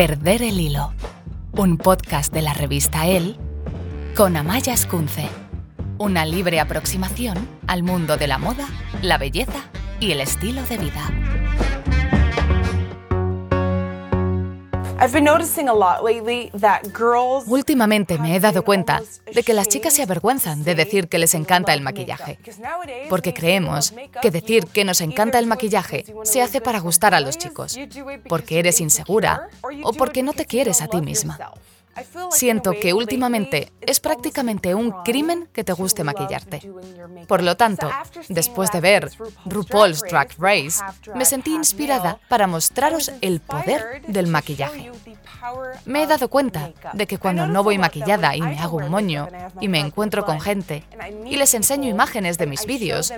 Perder el hilo. Un podcast de la revista El con Amaya Escunce. Una libre aproximación al mundo de la moda, la belleza y el estilo de vida. Últimamente me he dado cuenta de que las chicas se avergüenzan de decir que les encanta el maquillaje, porque creemos que decir que nos encanta el maquillaje se hace para gustar a los chicos, porque eres insegura o porque no te quieres a ti misma. Siento que últimamente es prácticamente un crimen que te guste maquillarte. Por lo tanto, después de ver RuPaul's Drag Race, me sentí inspirada para mostraros el poder del maquillaje. Me he dado cuenta de que cuando no voy maquillada y me hago un moño y me encuentro con gente y les enseño imágenes de mis vídeos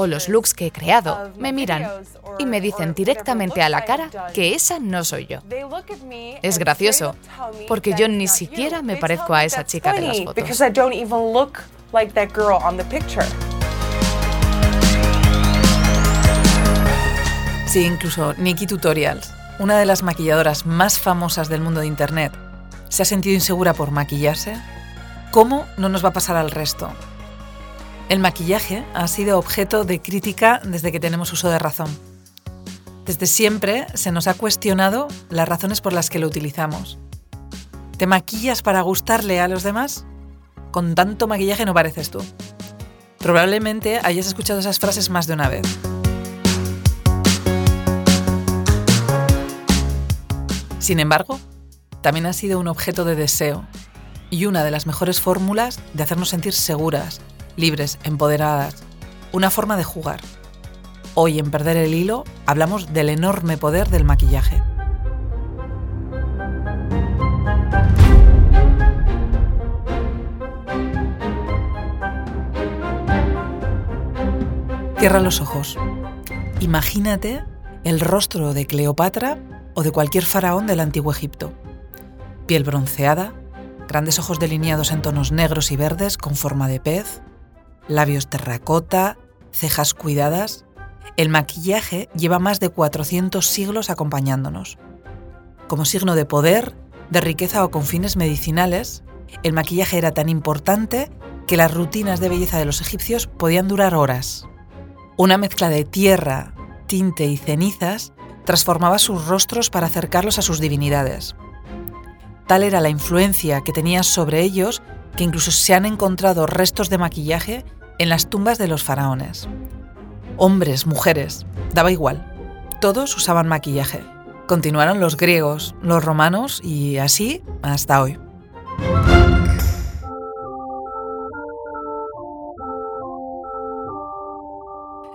o los looks que he creado, me miran y me dicen directamente a la cara que esa no soy yo. Es gracioso, porque yo ni siquiera me parezco a esa chica de las fotos. Sí, incluso Nikki Tutorials, una de las maquilladoras más famosas del mundo de Internet, se ha sentido insegura por maquillarse. ¿Cómo no nos va a pasar al resto? El maquillaje ha sido objeto de crítica desde que tenemos uso de razón. Desde siempre se nos ha cuestionado las razones por las que lo utilizamos. ¿Te maquillas para gustarle a los demás? Con tanto maquillaje no pareces tú. Probablemente hayas escuchado esas frases más de una vez. Sin embargo, también ha sido un objeto de deseo y una de las mejores fórmulas de hacernos sentir seguras, libres, empoderadas, una forma de jugar. Hoy en Perder el Hilo hablamos del enorme poder del maquillaje. Cierra los ojos. Imagínate el rostro de Cleopatra o de cualquier faraón del antiguo Egipto. Piel bronceada, grandes ojos delineados en tonos negros y verdes con forma de pez, labios terracota, cejas cuidadas. El maquillaje lleva más de 400 siglos acompañándonos. Como signo de poder, de riqueza o con fines medicinales, el maquillaje era tan importante que las rutinas de belleza de los egipcios podían durar horas. Una mezcla de tierra, tinte y cenizas transformaba sus rostros para acercarlos a sus divinidades. Tal era la influencia que tenía sobre ellos que incluso se han encontrado restos de maquillaje en las tumbas de los faraones. Hombres, mujeres, daba igual. Todos usaban maquillaje. Continuaron los griegos, los romanos y así hasta hoy.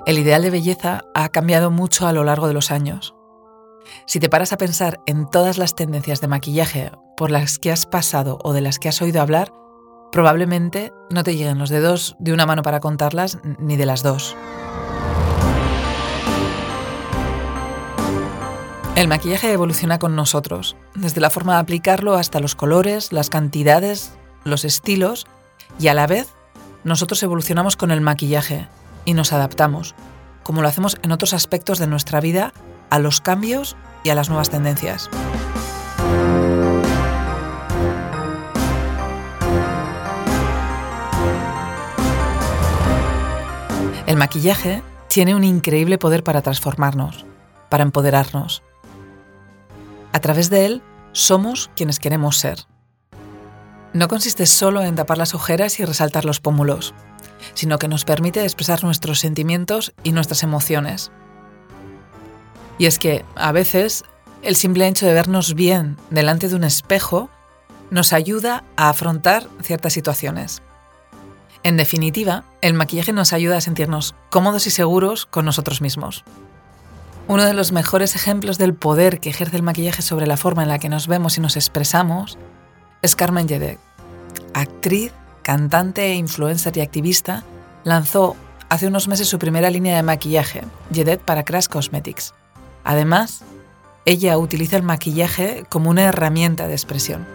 El ideal de belleza ha cambiado mucho a lo largo de los años. Si te paras a pensar en todas las tendencias de maquillaje por las que has pasado o de las que has oído hablar, probablemente no te lleguen los dedos de una mano para contarlas ni de las dos. El maquillaje evoluciona con nosotros, desde la forma de aplicarlo hasta los colores, las cantidades, los estilos, y a la vez nosotros evolucionamos con el maquillaje y nos adaptamos, como lo hacemos en otros aspectos de nuestra vida, a los cambios y a las nuevas tendencias. Maquillaje tiene un increíble poder para transformarnos, para empoderarnos. A través de él, somos quienes queremos ser. No consiste solo en tapar las ojeras y resaltar los pómulos, sino que nos permite expresar nuestros sentimientos y nuestras emociones. Y es que, a veces, el simple hecho de vernos bien delante de un espejo nos ayuda a afrontar ciertas situaciones. En definitiva, el maquillaje nos ayuda a sentirnos cómodos y seguros con nosotros mismos. Uno de los mejores ejemplos del poder que ejerce el maquillaje sobre la forma en la que nos vemos y nos expresamos es Carmen Yedet. Actriz, cantante, influencer y activista, lanzó hace unos meses su primera línea de maquillaje, Yedet para Crash Cosmetics. Además, ella utiliza el maquillaje como una herramienta de expresión.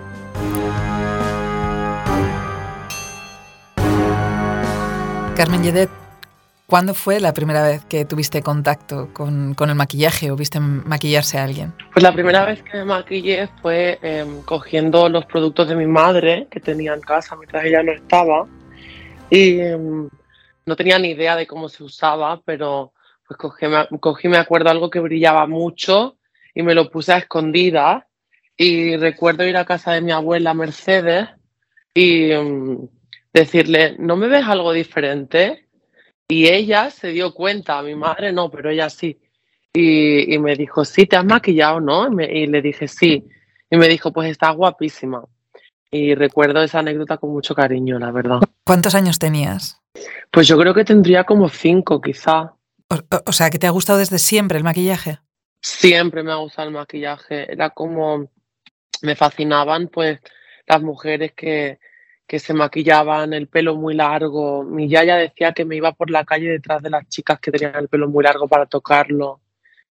Carmen Yedet ¿Cuándo fue la primera vez que tuviste contacto con, el maquillaje o viste maquillarse a alguien? Pues la primera vez que me maquillé fue em, cogiendo los productos de mi madre que tenía en casa mientras ella no estaba y em, no tenía ni idea de cómo se usaba, pero pues cogí, cogí, me acuerdo, algo que brillaba mucho y me lo puse a escondida y recuerdo ir a casa de mi abuela Mercedes y em, decirle, ¿no me ves algo diferente? Y ella se dio cuenta, mi madre no, pero ella sí. Y, me dijo, sí, ¿te has maquillado, no? Y, le dije, sí. Y me dijo, pues estás guapísima. Y recuerdo esa anécdota con mucho cariño, la verdad. ¿Cuántos años tenías? Pues yo creo que tendría como cinco, quizá. O, sea, que te ha gustado desde siempre el maquillaje. Siempre me ha gustado el maquillaje. Era como, me fascinaban pues las mujeres que, que se maquillaban el pelo muy largo. Mi yaya decía que me iba por la calle detrás de las chicas que tenían el pelo muy largo para tocarlo.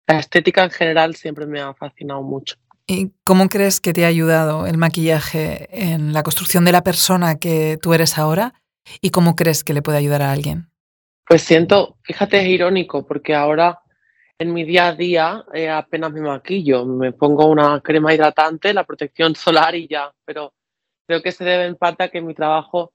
La estética en general siempre me ha fascinado mucho. ¿Y cómo crees que te ha ayudado el maquillaje en la construcción de la persona que tú eres ahora? ¿Y cómo crees que le puede ayudar a alguien? Pues siento, fíjate, es irónico, porque ahora en mi día a día eh, apenas me maquillo. Me pongo una crema hidratante, la protección solar y ya, pero creo que se debe en parte a que mi trabajo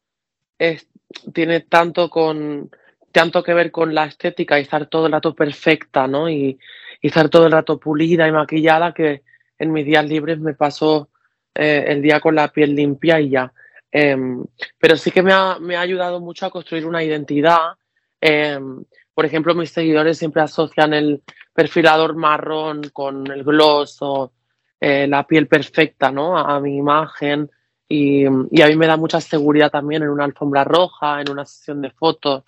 es, tiene tanto, con, tanto que ver con la estética y estar todo el rato perfecta, ¿no? Y, estar todo el rato pulida y maquillada que en mis días libres me paso eh, el día con la piel limpia y ya. Em, pero sí que me ha, me ha, ayudado mucho a construir una identidad. Em, por ejemplo, mis seguidores siempre asocian el perfilador marrón con el gloss o eh, la piel perfecta, ¿no? A, a mi imagen. Y, a mí me da mucha seguridad también en una alfombra roja, en una sesión de fotos.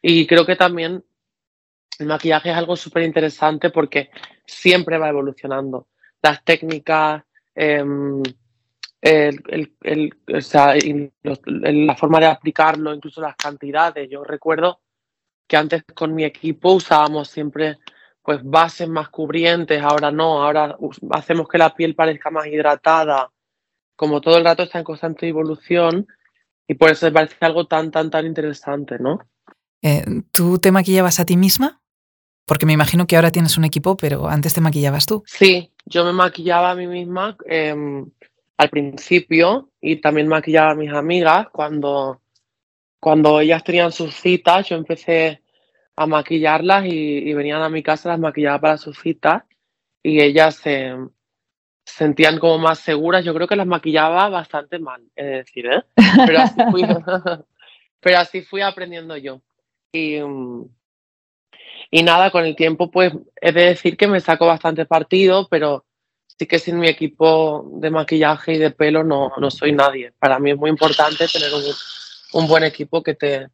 Y creo que también el maquillaje es algo súper interesante porque siempre va evolucionando. Las técnicas, em, la forma de aplicarlo, incluso las cantidades. Yo recuerdo que antes con mi equipo usábamos siempre pues bases más cubrientes, ahora no, ahora hacemos que la piel parezca más hidratada como todo el rato está en constante evolución y por eso me parece algo tan, tan, tan interesante, ¿no? Eh, ¿Tú te maquillabas a ti misma? Porque me imagino que ahora tienes un equipo, pero antes te maquillabas tú. Sí, yo me maquillaba a mí misma em, al principio y también maquillaba a mis amigas cuando, cuando ellas tenían sus citas. Yo empecé a maquillarlas y, y venían a mi casa, las maquillaba para sus citas y ellas se, sentían como más seguras. Yo creo que las maquillaba bastante mal, es decir, ¿eh? Pero así fui, pero así fui aprendiendo yo. Y, y nada, con el tiempo, pues he de decir que me saco bastante partido, pero sí que sin mi equipo de maquillaje y de pelo no, no soy nadie. Para mí es muy importante tener un, un buen equipo que te,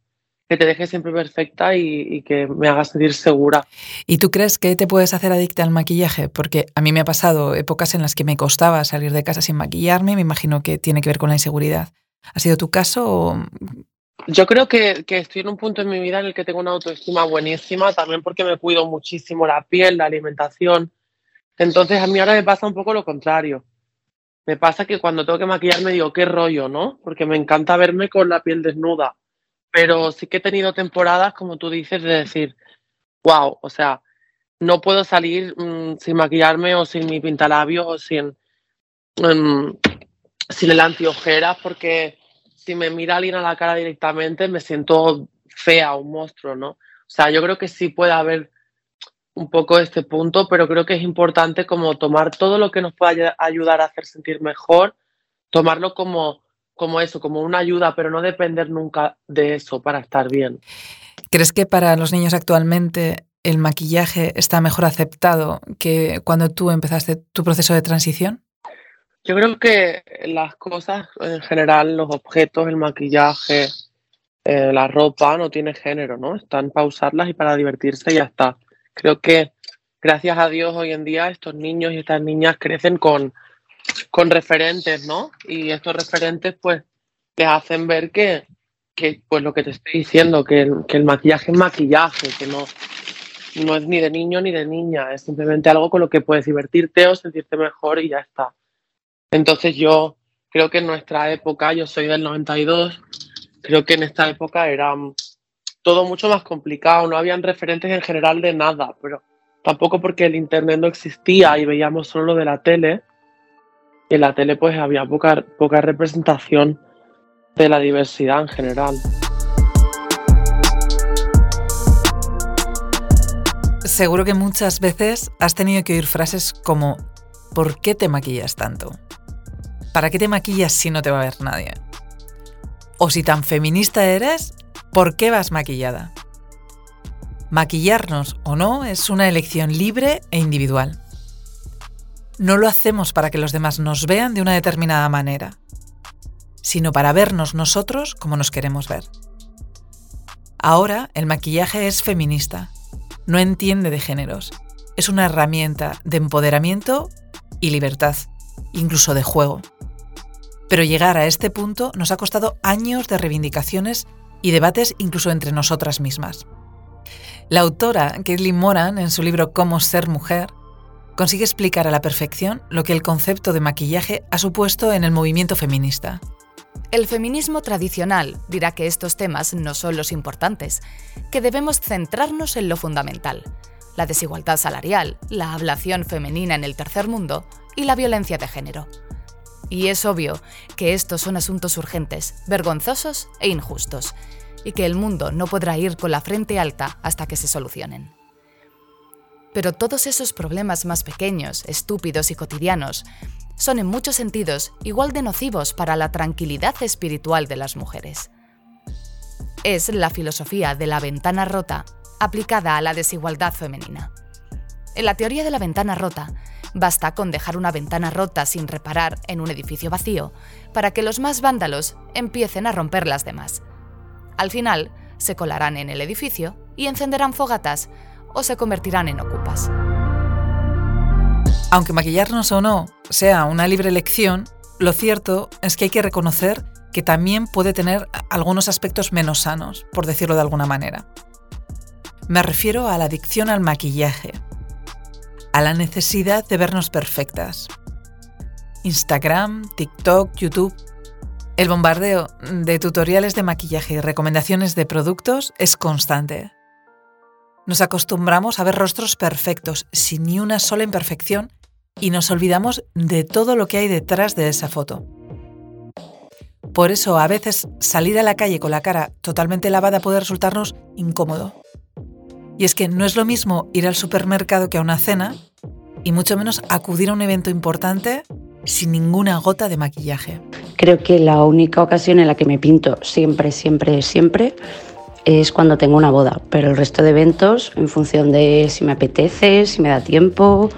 que te deje siempre perfecta y, que me haga sentir segura. ¿Y tú crees que te puedes hacer adicta al maquillaje? Porque a mí me ha pasado épocas en las que me costaba salir de casa sin maquillarme, me imagino que tiene que ver con la inseguridad. ¿Ha sido tu caso? Yo creo que, que, estoy en un punto en mi vida en el que tengo una autoestima buenísima, también porque me cuido muchísimo la piel, la alimentación. Entonces a mí ahora me pasa un poco lo contrario. Me pasa que cuando tengo que maquillarme digo, qué rollo, ¿no? Porque me encanta verme con la piel desnuda pero sí que he tenido temporadas, como tú dices, de decir, wow, o sea, no puedo salir mm, sin maquillarme o sin mi pintalabios o sin, mm, sin el antiojeras porque si me mira alguien a la cara directamente me siento fea, un monstruo, ¿no? O sea, yo creo que sí puede haber un poco este punto, pero creo que es importante como tomar todo lo que nos pueda ayudar a hacer sentir mejor, tomarlo como como eso, como una ayuda, pero no depender nunca de eso para estar bien. ¿Crees que para los niños actualmente el maquillaje está mejor aceptado que cuando tú empezaste tu proceso de transición? Yo creo que las cosas en general, los objetos, el maquillaje, eh, la ropa, no tiene género, ¿no? Están para usarlas y para divertirse y ya está. Creo que gracias a Dios hoy en día estos niños y estas niñas crecen con con referentes, ¿no? Y estos referentes, pues, te hacen ver que, que pues lo que te estoy diciendo, que el, que el maquillaje es maquillaje, que no, no es ni de niño ni de niña, es simplemente algo con lo que puedes divertirte o sentirte mejor y ya está. Entonces yo creo que en nuestra época, yo soy del 92, creo que en esta época era todo mucho más complicado, no habían referentes en general de nada, pero tampoco porque el internet no existía y veíamos solo lo de la tele. En la tele pues había poca, poca representación de la diversidad en general. Seguro que muchas veces has tenido que oír frases como ¿por qué te maquillas tanto? ¿Para qué te maquillas si no te va a ver nadie? O si tan feminista eres, ¿por qué vas maquillada? Maquillarnos o no es una elección libre e individual. No lo hacemos para que los demás nos vean de una determinada manera, sino para vernos nosotros como nos queremos ver. Ahora el maquillaje es feminista, no entiende de géneros, es una herramienta de empoderamiento y libertad, incluso de juego. Pero llegar a este punto nos ha costado años de reivindicaciones y debates incluso entre nosotras mismas. La autora, Caitlin Moran, en su libro Cómo ser mujer, consigue explicar a la perfección lo que el concepto de maquillaje ha supuesto en el movimiento feminista. El feminismo tradicional dirá que estos temas no son los importantes, que debemos centrarnos en lo fundamental, la desigualdad salarial, la ablación femenina en el tercer mundo y la violencia de género. Y es obvio que estos son asuntos urgentes, vergonzosos e injustos, y que el mundo no podrá ir con la frente alta hasta que se solucionen. Pero todos esos problemas más pequeños, estúpidos y cotidianos son en muchos sentidos igual de nocivos para la tranquilidad espiritual de las mujeres. Es la filosofía de la ventana rota aplicada a la desigualdad femenina. En la teoría de la ventana rota, basta con dejar una ventana rota sin reparar en un edificio vacío para que los más vándalos empiecen a romper las demás. Al final, se colarán en el edificio y encenderán fogatas o se convertirán en ocupas. Aunque maquillarnos o no sea una libre elección, lo cierto es que hay que reconocer que también puede tener algunos aspectos menos sanos, por decirlo de alguna manera. Me refiero a la adicción al maquillaje, a la necesidad de vernos perfectas. Instagram, TikTok, YouTube el bombardeo de tutoriales de maquillaje y recomendaciones de productos es constante. Nos acostumbramos a ver rostros perfectos, sin ni una sola imperfección, y nos olvidamos de todo lo que hay detrás de esa foto. Por eso a veces salir a la calle con la cara totalmente lavada puede resultarnos incómodo. Y es que no es lo mismo ir al supermercado que a una cena, y mucho menos acudir a un evento importante sin ninguna gota de maquillaje. Creo que la única ocasión en la que me pinto siempre, siempre, siempre es cuando tengo una boda, pero el resto de eventos en función de si me apetece, si me da tiempo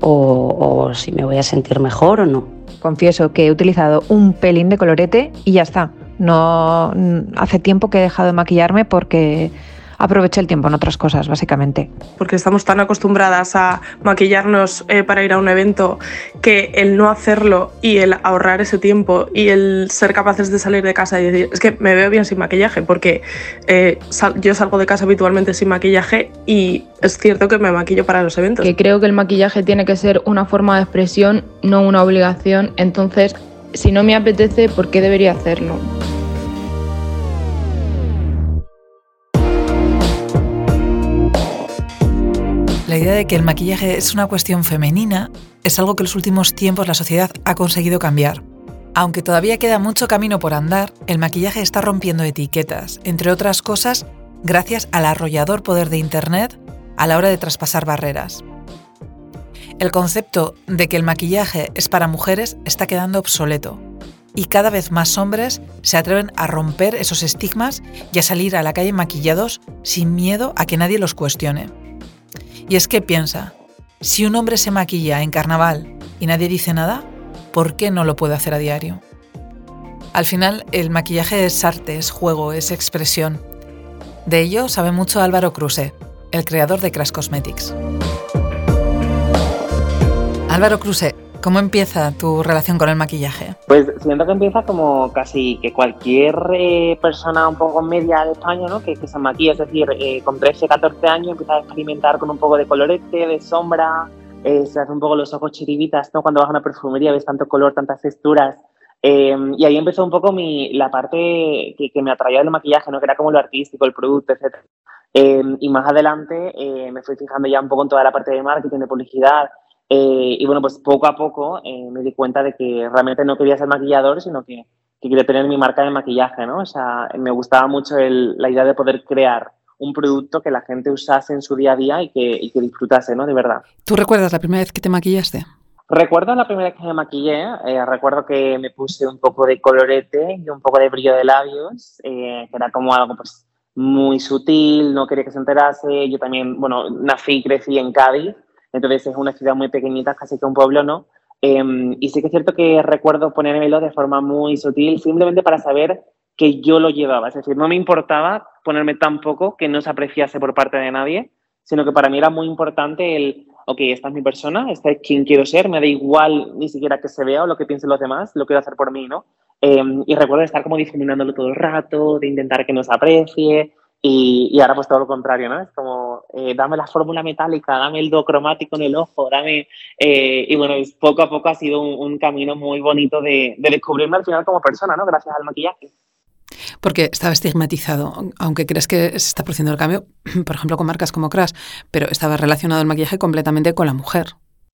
o, si me voy a sentir mejor o no. Confieso que he utilizado un pelín de colorete y ya está. No hace tiempo que he dejado de maquillarme porque aproveche el tiempo en otras cosas, básicamente. Porque estamos tan acostumbradas a maquillarnos eh, para ir a un evento que el no hacerlo y el ahorrar ese tiempo y el ser capaces de salir de casa y decir, es que me veo bien sin maquillaje, porque eh, yo salgo de casa habitualmente sin maquillaje y es cierto que me maquillo para los eventos. Que creo que el maquillaje tiene que ser una forma de expresión, no una obligación, entonces si no me apetece, ¿por qué debería hacerlo? La idea de que el maquillaje es una cuestión femenina es algo que en los últimos tiempos la sociedad ha conseguido cambiar. Aunque todavía queda mucho camino por andar, el maquillaje está rompiendo etiquetas, entre otras cosas, gracias al arrollador poder de Internet a la hora de traspasar barreras. El concepto de que el maquillaje es para mujeres está quedando obsoleto y cada vez más hombres se atreven a romper esos estigmas y a salir a la calle maquillados sin miedo a que nadie los cuestione. Y es que piensa, si un hombre se maquilla en carnaval y nadie dice nada, ¿por qué no lo puede hacer a diario? Al final, el maquillaje es arte, es juego, es expresión. De ello sabe mucho Álvaro Cruse, el creador de Crash Cosmetics. Álvaro Cruse, ¿Cómo empieza tu relación con el maquillaje? Pues siento que empieza como casi que cualquier eh, persona un poco media de España, ¿no? Que, se maquilla, es decir, eh, con 13, 14 años empieza a experimentar con un poco de colorete, de sombra, eh, se hace un poco los ojos chiribitas, ¿no? Cuando vas a una perfumería ves tanto color, tantas texturas Em, y ahí empezó un poco mi, la parte que, me atraía del maquillaje, ¿no? que era como lo artístico, el producto, etc. Em, y más adelante eh, me fui fijando ya un poco en toda la parte de marketing, de publicidad. Eh, y bueno, pues poco a poco eh, me di cuenta de que realmente no quería ser maquillador, sino que, que quería tener mi marca de maquillaje, ¿no? O sea, me gustaba mucho la idea de poder crear un producto que la gente usase en su día a día y que, y que disfrutase, ¿no? De verdad. ¿Tú recuerdas la primera vez que te maquillaste? Recuerdo la primera vez que me maquillé, eh, recuerdo que me puse un poco de colorete y un poco de brillo de labios, eh, que era como algo pues muy sutil, no quería que se enterase. Yo también, bueno, nací y crecí en Cádiz, entonces es una ciudad muy pequeñita, casi que un pueblo, ¿no? Em, y sí que es cierto que recuerdo ponérmelo de forma muy sutil, simplemente para saber que yo lo llevaba. Es decir, no me importaba ponerme tan poco que no se apreciase por parte de nadie, sino que para mí era muy importante el ok, esta es mi persona, esta es quien quiero ser, me da igual ni siquiera que se vea o lo que piensen los demás, lo quiero hacer por mí, ¿no? Em, y recuerdo estar como difuminándolo todo el rato, de intentar que nos aprecie, y, y, ahora pues todo lo contrario, ¿no? Es como, eh, dame la fórmula metálica, dame el do cromático en el ojo, dame... Eh, y bueno, poco a poco ha sido un, un camino muy bonito de, de, descubrirme al final como persona, ¿no? Gracias al maquillaje. Porque estaba estigmatizado, aunque crees que se está produciendo el cambio, por ejemplo, con marcas como Crash, pero estaba relacionado el maquillaje completamente con la mujer.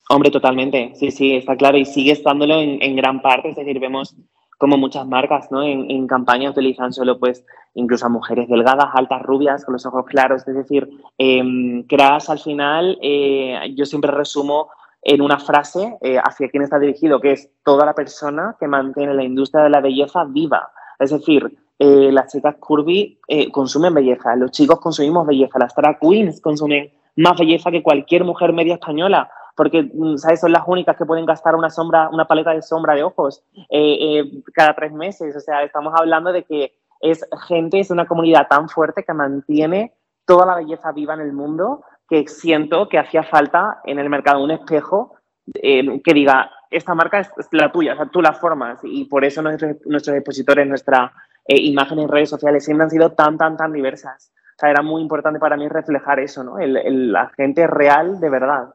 Hombre, totalmente, sí, sí, está claro, y sigue estándolo en, gran parte, es decir, vemos como muchas marcas ¿no? en, campaña utilizan solo pues incluso a mujeres delgadas, altas, rubias, con los ojos claros, es decir, eh, Crash al final eh, yo siempre resumo en una frase eh, hacia quién está dirigido, que es toda la persona que mantiene la industria de la belleza viva. Es decir, eh, las chicas curvy eh, consumen belleza, los chicos consumimos belleza, las drag queens consumen más belleza que cualquier mujer media española, porque mm, ¿sabes? son las únicas que pueden gastar una sombra, una paleta de sombra de ojos eh, cada tres meses. O sea, estamos hablando de que es gente, es una comunidad tan fuerte que mantiene toda la belleza viva en el mundo que siento que hacía falta en el mercado un espejo que diga, esta marca es, la tuya, o sea, tú la formas y por eso nuestros, nuestros expositores, nuestra eh, imágenes en redes sociales siempre han sido tan, tan, tan diversas. O sea, era muy importante para mí reflejar eso, ¿no? El, la gente real de verdad.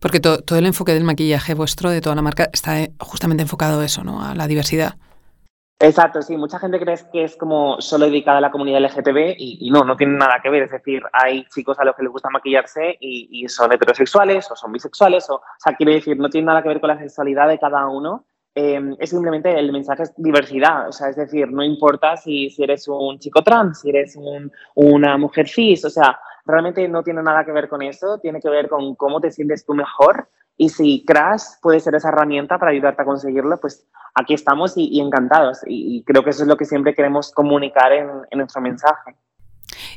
Porque todo el enfoque del maquillaje vuestro, de toda la marca, está eh, justamente enfocado a eso, ¿no? A la diversidad. Exacto, sí. Mucha gente cree que es como solo dedicada a la comunidad LGTB y, no, no tiene nada que ver. Es decir, hay chicos a los que les gusta maquillarse y, y son heterosexuales o son bisexuales. O, o sea, quiere decir, no tiene nada que ver con la sexualidad de cada uno Em, es simplemente el mensaje es diversidad, o sea, es decir, no importa si, si eres un chico trans, si eres una mujer cis, o sea, realmente no tiene nada que ver con eso, tiene que ver con cómo te sientes tú mejor y si Crash puede ser esa herramienta para ayudarte a conseguirlo, pues aquí estamos y, encantados y, creo que eso es lo que siempre queremos comunicar en, en nuestro mensaje.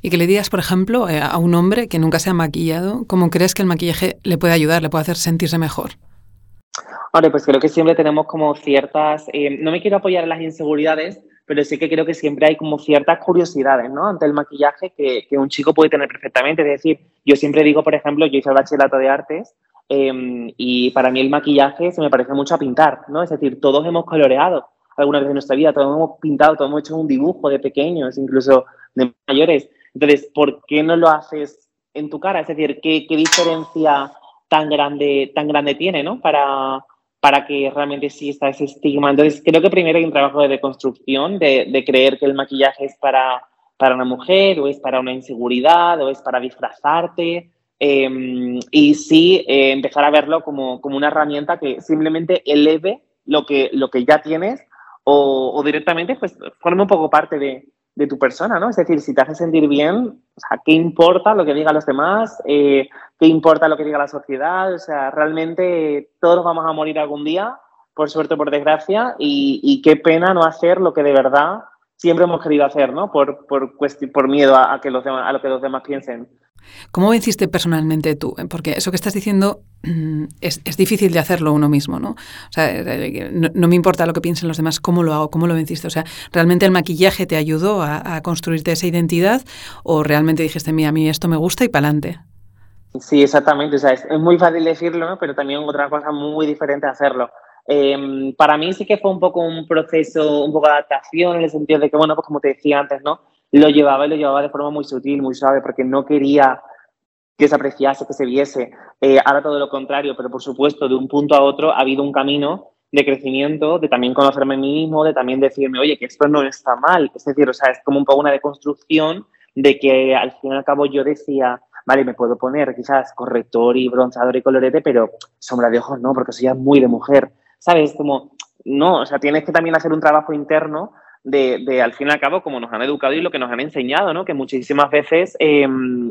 Y que le digas, por ejemplo, eh, a un hombre que nunca se ha maquillado, ¿cómo crees que el maquillaje le puede ayudar, le puede hacer sentirse mejor? Vale, pues creo que siempre tenemos como ciertas, eh, no me quiero apoyar en las inseguridades, pero sí que creo que siempre hay como ciertas curiosidades, ¿no? Ante el maquillaje que, que un chico puede tener perfectamente. Es decir, yo siempre digo, por ejemplo, yo hice el bachillerato de artes em, y para mí el maquillaje se me parece mucho a pintar, ¿no? Es decir, todos hemos coloreado alguna vez en nuestra vida, todos hemos pintado, todos hemos hecho un dibujo de pequeños, incluso de mayores. Entonces, ¿por qué no lo haces en tu cara? Es decir, ¿qué, qué diferencia tan grande, tan grande tiene, ¿no? Para, para que realmente exista ese estigma. Entonces, creo que primero hay un trabajo de deconstrucción, de, de creer que el maquillaje es para, para una mujer o es para una inseguridad o es para disfrazarte. Em, y sí, eh, empezar a verlo como, como, una herramienta que simplemente eleve lo que, lo que ya tienes o, o directamente pues forme un poco parte de, de tu persona, ¿no? Es decir, si te hace sentir bien, o ¿qué importa lo que digan los demás? Eh, ¿Qué importa lo que diga la sociedad? O sea, realmente todos vamos a morir algún día, por suerte o por desgracia, y, qué pena no hacer lo que de verdad siempre hemos querido hacer, ¿no? Por, por, por miedo a, que los demás, a lo que los demás piensen. ¿Cómo venciste personalmente tú? Porque eso que estás diciendo mm, es, es difícil de hacerlo uno mismo, ¿no? O sea, eh, no, me importa lo que piensen los demás, ¿cómo lo hago? ¿Cómo lo venciste? O sea, ¿realmente el maquillaje te ayudó a, construirte esa identidad o realmente dijiste, mira, a mí esto me gusta y para adelante? Sí, exactamente. O sea, es, muy fácil decirlo, ¿no? pero también otra cosa muy diferente hacerlo. Em, para mí sí que fue un poco un proceso, un poco de adaptación en el sentido de que, bueno, pues como te decía antes, ¿no? Lo llevaba y lo llevaba de forma muy sutil, muy suave, porque no quería que se apreciase, que se viese. Eh, ahora todo lo contrario, pero por supuesto, de un punto a otro ha habido un camino de crecimiento, de también conocerme a mí mismo, de también decirme, oye, que esto no está mal. Es decir, o sea, es como un poco una deconstrucción de que al fin y al cabo yo decía, vale, me puedo poner quizás corrector y bronceador y colorete, pero sombra de ojos no, porque soy ya muy de mujer. ¿Sabes? Como, no, o sea, tienes que también hacer un trabajo interno de, de, al fin y al cabo, como nos han educado y lo que nos han enseñado, ¿no? Que muchísimas veces, eh,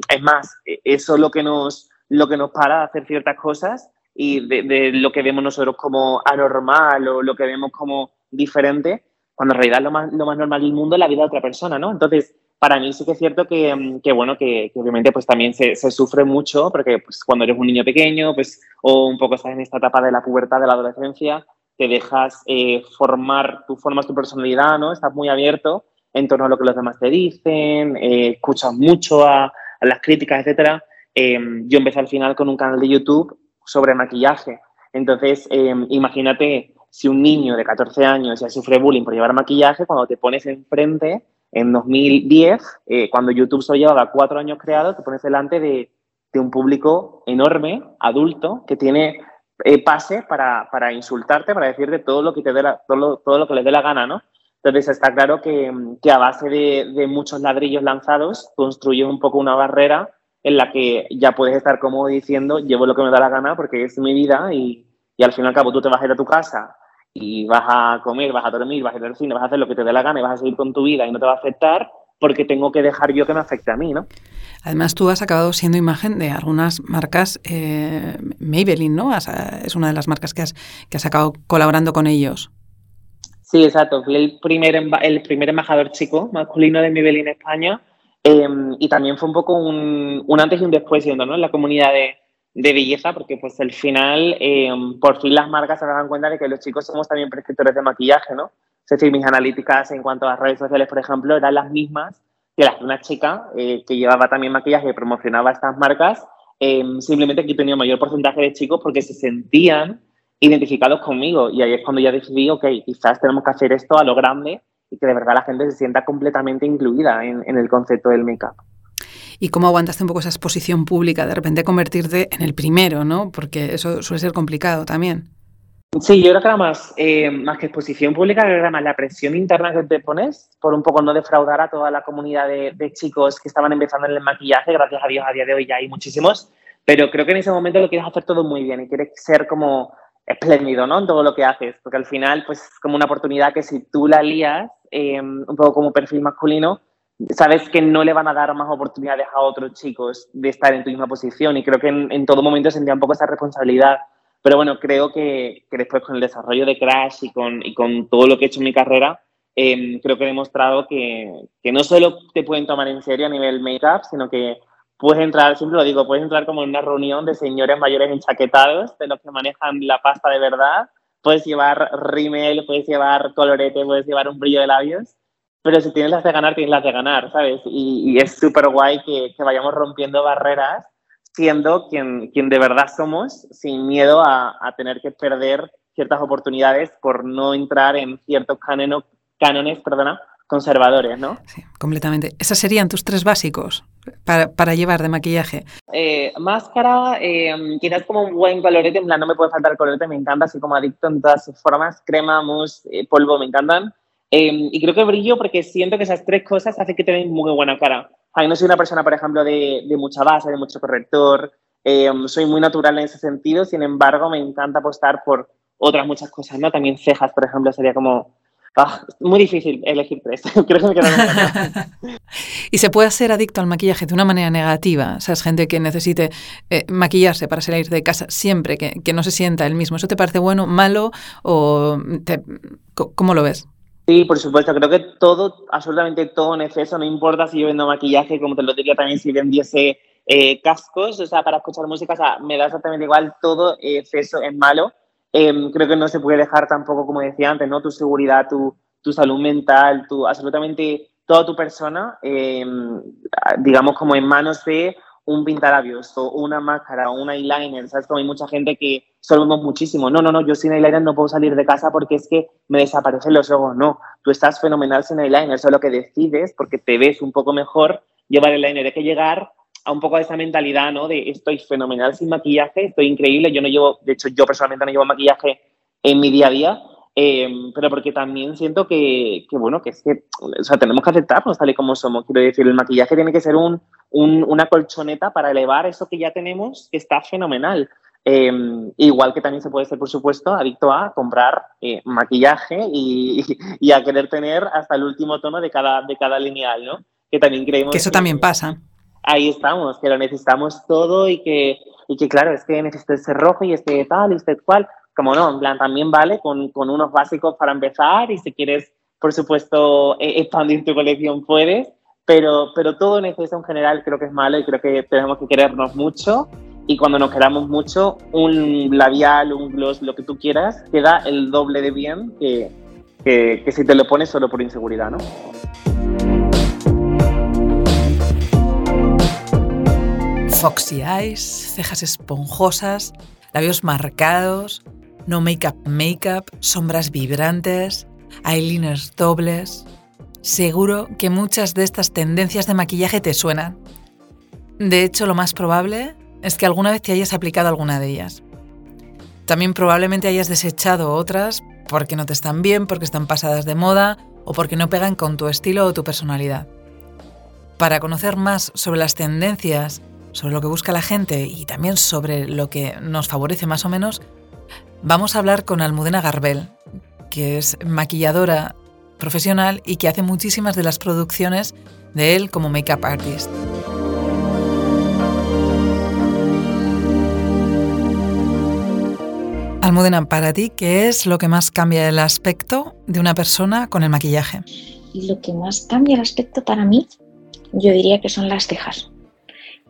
es más, eso lo que nos, lo que nos para de hacer ciertas cosas y de, lo que vemos nosotros como anormal o lo que vemos como diferente, cuando en realidad lo más, lo más normal del mundo es la vida de otra persona, ¿no? Entonces, para mí sí que es cierto que, que bueno, que, obviamente pues también se, se, sufre mucho, porque pues cuando eres un niño pequeño, pues, o un poco estás en esta etapa de la pubertad, de la adolescencia, te dejas eh, formar, tú formas tu personalidad, ¿no? Estás muy abierto en torno a lo que los demás te dicen, eh, escuchas mucho a, las críticas, etcétera. Eh, yo empecé al final con un canal de YouTube sobre maquillaje. Entonces, eh, imagínate si un niño de 14 años ya sufre bullying por llevar maquillaje, cuando te pones enfrente, en 2010, eh, cuando YouTube solo llevaba cuatro años creado, te pones delante de, de un público enorme, adulto, que tiene eh, pase para, para, insultarte, para decirte todo lo que te dé la, todo, lo, todo lo que les dé la gana, ¿no? Entonces está claro que, que a base de, de, muchos ladrillos lanzados construye un poco una barrera en la que ya puedes estar cómodo diciendo, llevo lo que me da la gana porque es mi vida y, y al fin y al cabo tú te vas a ir a tu casa y vas a comer, vas a dormir, vas a ir al cine, vas a hacer lo que te dé la gana y vas a seguir con tu vida y no te va a afectar porque tengo que dejar yo que me afecte a mí, ¿no? Además, tú has acabado siendo imagen de algunas marcas, eh, Maybelline, ¿no? Es una de las marcas que has, que has acabado colaborando con ellos. Sí, exacto. Fui el primer, el primer embajador chico masculino de Maybelline España eh, y también fue un poco un, antes y un después siendo, ¿no? En la comunidad de, de belleza, porque pues al final eh, por fin las marcas se dan cuenta de que los chicos somos también prescriptores de maquillaje, ¿no? Es decir, mis analíticas en cuanto a redes sociales, por ejemplo, eran las mismas que de una chica eh, que llevaba también maquillaje y promocionaba estas marcas, eh, simplemente que tenía mayor porcentaje de chicos porque se sentían identificados conmigo y ahí es cuando ya decidí, ok, quizás tenemos que hacer esto a lo grande y que de verdad la gente se sienta completamente incluida en, en el concepto del make-up. ¿Y cómo aguantaste un poco esa exposición pública? De repente convertirte en el primero, ¿no? Porque eso suele ser complicado también. Sí, yo creo que era más, eh, más que exposición pública, era más la presión interna que te pones por un poco no defraudar a toda la comunidad de, de, chicos que estaban empezando en el maquillaje. Gracias a Dios, a día de hoy ya hay muchísimos. Pero creo que en ese momento lo quieres hacer todo muy bien y quieres ser como espléndido, ¿no? En todo lo que haces. Porque al final, pues, es como una oportunidad que si tú la lías, eh, un poco como perfil masculino, sabes que no le van a dar más oportunidades a otros chicos de estar en tu misma posición y creo que en, en todo momento sentía un poco esa responsabilidad. Pero bueno, creo que, que, después con el desarrollo de Crash y con, y con todo lo que he hecho en mi carrera, eh, creo que he demostrado que, que, no solo te pueden tomar en serio a nivel make-up, sino que puedes entrar, siempre lo digo, puedes entrar como en una reunión de señores mayores enchaquetados, de los que manejan la pasta de verdad, puedes llevar rímel, puedes llevar colorete, puedes llevar un brillo de labios pero si tienes las de ganar, tienes las de ganar, ¿sabes? Y, y es súper guay que, que, vayamos rompiendo barreras, siendo quien, quien de verdad somos, sin miedo a, a, tener que perder ciertas oportunidades por no entrar en ciertos cánones, cánones perdona, conservadores, ¿no? Sí, completamente. ¿Esos serían tus tres básicos para, para llevar de maquillaje? Eh, máscara, eh, quizás como un buen colorete, en plan, no me puede faltar el colorete, me encanta, así como adicto en todas sus formas, crema, mousse, eh, polvo, me encantan. Eh, y creo que brillo porque siento que esas tres cosas hacen que te den muy buena cara. Ay, no soy una persona, por ejemplo, de, de mucha base, de mucho corrector. Eh, soy muy natural en ese sentido. Sin embargo, me encanta apostar por otras muchas cosas, ¿no? También cejas, por ejemplo, sería como... Ah, muy difícil elegir tres. creo ¿Y se puede ser adicto al maquillaje de una manera negativa? O sea, es gente que necesite eh, maquillarse para salir de casa siempre, que, que, no se sienta el mismo. ¿Eso te parece bueno, malo o cómo lo ves? Sí, por supuesto. Creo que todo, absolutamente todo en exceso, no importa si yo vendo maquillaje, como te lo diría también si vendiese eh, cascos, o sea, para escuchar música, o sea, me da exactamente igual, todo exceso es malo. Eh, creo que no se puede dejar tampoco, como decía antes, ¿no? Tu seguridad, tu, tu salud mental, tu, absolutamente toda tu persona, eh, digamos, como en manos de un pintalabios o una máscara o un eyeliner, ¿sabes? Como hay mucha gente que solemos muchísimo. No, no, no, yo sin eyeliner no puedo salir de casa porque es que me desaparecen los ojos. No, tú estás fenomenal sin eyeliner, solo que decides, porque te ves un poco mejor, llevar el eyeliner. Hay que llegar a un poco a esa mentalidad, ¿no? De estoy fenomenal sin maquillaje, estoy increíble. Yo no llevo, de hecho, yo personalmente no llevo maquillaje en mi día a día, em, pero porque también siento que, que, bueno, que es que, o sea, tenemos que aceptarnos tal y como somos. Quiero decir, el maquillaje tiene que ser un, un, una colchoneta para elevar eso que ya tenemos, que está fenomenal. Em, igual que también se puede ser, por supuesto, adicto a comprar eh, maquillaje y, y, a querer tener hasta el último tono de cada, de cada lineal, ¿no? Que también creemos... Que eso también pasa. Ahí estamos, que lo necesitamos todo y que, y que claro, es que necesito ese rojo y este tal y este cual. Como no, en plan, también vale con, con unos básicos para empezar y si quieres, por supuesto, e, expandir tu colección puedes, pero, pero todo en exceso en general creo que es malo y creo que tenemos que querernos mucho y cuando nos queramos mucho, un labial, un gloss, lo que tú quieras, queda el doble de bien que, que, que si te lo pones solo por inseguridad, ¿no? Foxy eyes, cejas esponjosas, labios marcados, no make-up make-up, sombras vibrantes, eyeliners dobles. Seguro que muchas de estas tendencias de maquillaje te suenan. De hecho, lo más probable es que alguna vez te hayas aplicado alguna de ellas. También probablemente hayas desechado otras porque no te están bien, porque están pasadas de moda o porque no pegan con tu estilo o tu personalidad. Para conocer más sobre las tendencias sobre lo que busca la gente y también sobre lo que nos favorece más o menos, vamos a hablar con Almudena Garbel, que es maquilladora profesional y que hace muchísimas de las producciones de él como make-up artist. Almudena, para ti, ¿qué es lo que más cambia el aspecto de una persona con el maquillaje? Lo que más cambia el aspecto para mí, yo diría que son las cejas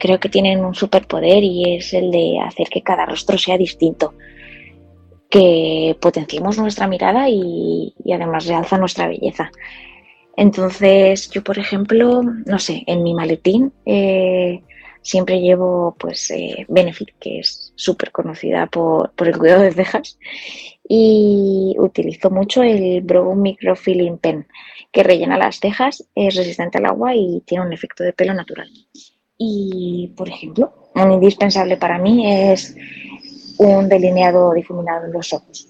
creo que tienen un superpoder y es el de hacer que cada rostro sea distinto, que potenciemos nuestra mirada y, además realza nuestra belleza. Entonces, yo, por ejemplo, no sé, en mi maletín eh, siempre llevo pues eh, Benefit, que es súper conocida por, por, el cuidado de cejas, y utilizo mucho el Brow Microfilling Pen, que rellena las cejas, es resistente al agua y tiene un efecto de pelo natural. Y, por ejemplo, un indispensable para mí es un delineado difuminado en los ojos.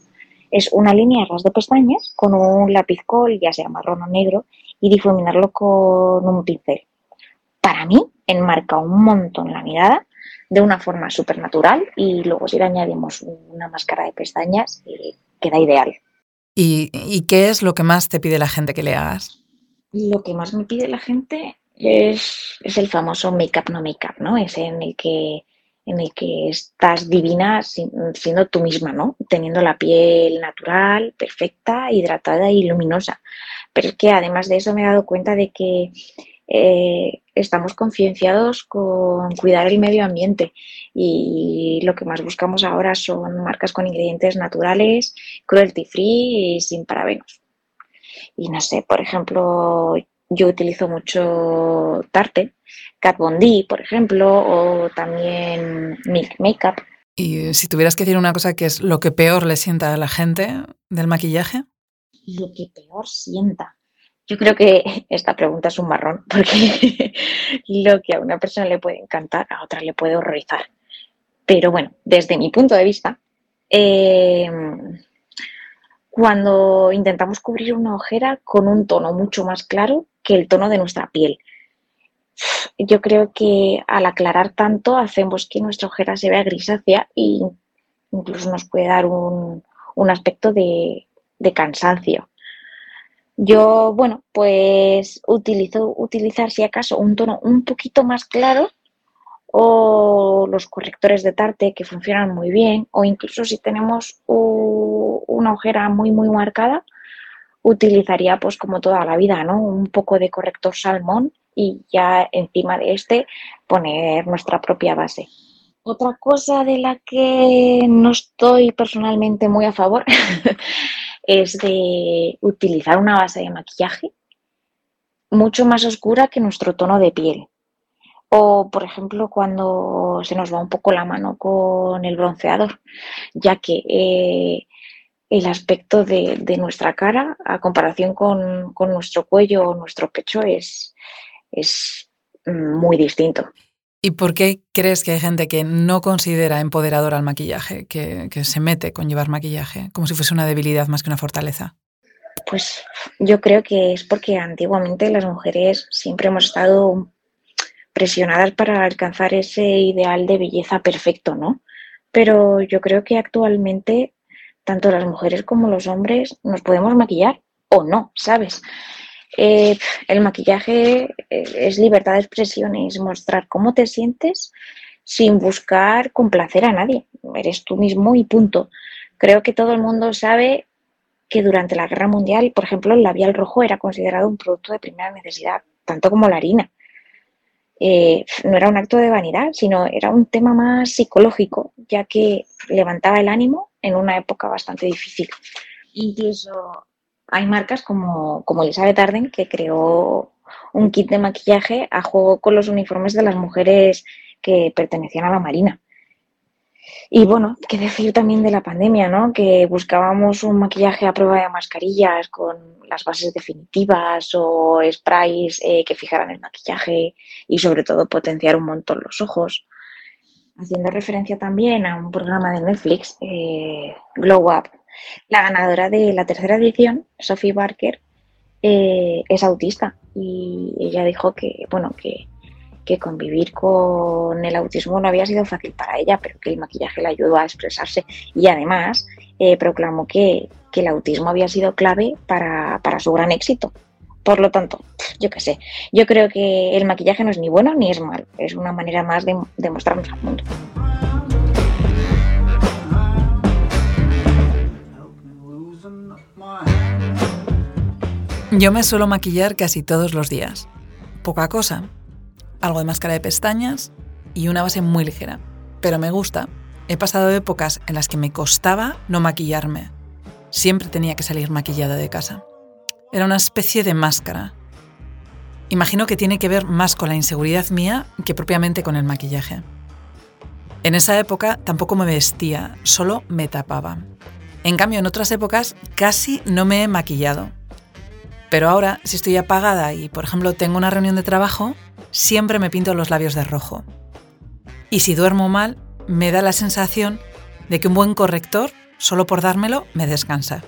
Es una línea ras de pestañas con un lápiz col, ya sea marrón o negro, y difuminarlo con un pincel. Para mí, enmarca un montón la mirada de una forma súper natural y luego si le añadimos una máscara de pestañas, eh, queda ideal. ¿Y, ¿Y qué es lo que más te pide la gente que le hagas? Lo que más me pide la gente es, el famoso make-up no make-up, ¿no? Es en el que en el que estás divina siendo tú misma, ¿no? Teniendo la piel natural, perfecta, hidratada y luminosa. Pero es que además de eso me he dado cuenta de que eh, estamos concienciados con cuidar el medio ambiente y lo que más buscamos ahora son marcas con ingredientes naturales, cruelty free y sin parabenos. Y no sé, por ejemplo, yo utilizo mucho Tarte, Kat Von D, por ejemplo, o también Milk Makeup. ¿Y si tuvieras que decir una cosa que es lo que peor le sienta a la gente del maquillaje? Lo que peor sienta. Yo creo que esta pregunta es un marrón, porque lo que a una persona le puede encantar, a otra le puede horrorizar. Pero bueno, desde mi punto de vista, eh, cuando intentamos cubrir una ojera con un tono mucho más claro que el tono de nuestra piel. Yo creo que al aclarar tanto hacemos que nuestra ojera se vea grisácea e incluso nos puede dar un, aspecto de, cansancio. Yo, bueno, pues utilizo utilizar si acaso un tono un poquito más claro o los correctores de Tarte que funcionan muy bien o incluso si tenemos una ojera muy muy marcada utilizaría pues como toda la vida, ¿no? Un poco de corrector salmón y ya encima de este poner nuestra propia base. Otra cosa de la que no estoy personalmente muy a favor es de utilizar una base de maquillaje mucho más oscura que nuestro tono de piel. O, por ejemplo, cuando se nos va un poco la mano con el bronceador, ya que eh, el aspecto de, nuestra cara a comparación con, nuestro cuello o nuestro pecho es, es muy distinto. ¿Y por qué crees que hay gente que no considera empoderador al maquillaje, que, que se mete con llevar maquillaje, como si fuese una debilidad más que una fortaleza? Pues yo creo que es porque antiguamente las mujeres siempre hemos estado presionadas para alcanzar ese ideal de belleza perfecto, ¿no? Pero yo creo que actualmente tanto las mujeres como los hombres nos podemos maquillar o no, ¿sabes? Eh, el maquillaje eh, es libertad de expresión, es mostrar cómo te sientes sin buscar complacer a nadie. Eres tú mismo y punto. Creo que todo el mundo sabe que durante la Guerra Mundial, por ejemplo, el labial rojo era considerado un producto de primera necesidad, tanto como la harina. Eh, no era un acto de vanidad, sino era un tema más psicológico, ya que levantaba el ánimo en una época bastante difícil. Incluso hay marcas como, como Elizabeth Arden que creó un kit de maquillaje a juego con los uniformes de las mujeres que pertenecían a la Marina. Y bueno, qué decir también de la pandemia, ¿no? Que buscábamos un maquillaje a prueba de mascarillas con las bases definitivas o sprays eh, que fijaran el maquillaje y sobre todo potenciar un montón los ojos. Haciendo referencia también a un programa de Netflix, eh, Glow Up, la ganadora de la tercera edición, Sophie Barker, eh, es autista y ella dijo que, bueno, que, convivir con el autismo no había sido fácil para ella, pero que el maquillaje le ayudó a expresarse y además eh, proclamó que, el autismo había sido clave para, su gran éxito. Por lo tanto, yo qué sé, yo creo que el maquillaje no es ni bueno ni es malo, es una manera más de, de mostrarnos al mundo. Yo me suelo maquillar casi todos los días. Poca cosa. Algo de máscara de pestañas y una base muy ligera. Pero me gusta. He pasado épocas en las que me costaba no maquillarme. Siempre tenía que salir maquillada de casa. Era una especie de máscara. Imagino que tiene que ver más con la inseguridad mía que propiamente con el maquillaje. En esa época tampoco me vestía, solo me tapaba. En cambio, en otras épocas casi no me he maquillado. Pero ahora, si estoy apagada y, por ejemplo, tengo una reunión de trabajo, siempre me pinto los labios de rojo. Y si duermo mal, me da la sensación de que un buen corrector, solo por dármelo, me descansa.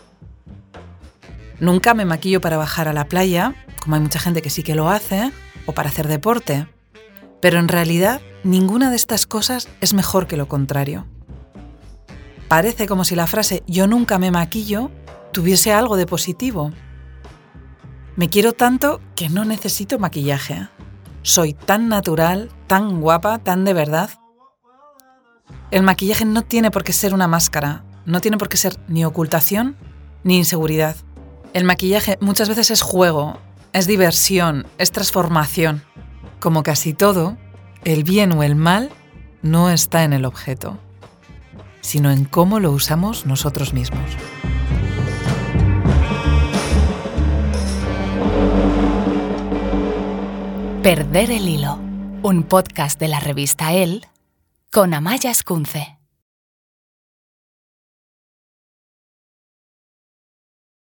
Nunca me maquillo para bajar a la playa, como hay mucha gente que sí que lo hace, o para hacer deporte. Pero en realidad, ninguna de estas cosas es mejor que lo contrario. Parece como si la frase yo nunca me maquillo tuviese algo de positivo, me quiero tanto que no necesito maquillaje. Soy tan natural, tan guapa, tan de verdad. El maquillaje no tiene por qué ser una máscara, no tiene por qué ser ni ocultación ni inseguridad. El maquillaje muchas veces es juego, es diversión, es transformación. Como casi todo, el bien o el mal no está en el objeto, sino en cómo lo usamos nosotros mismos. Perder el hilo, un podcast de la revista El con Amaya Escunce.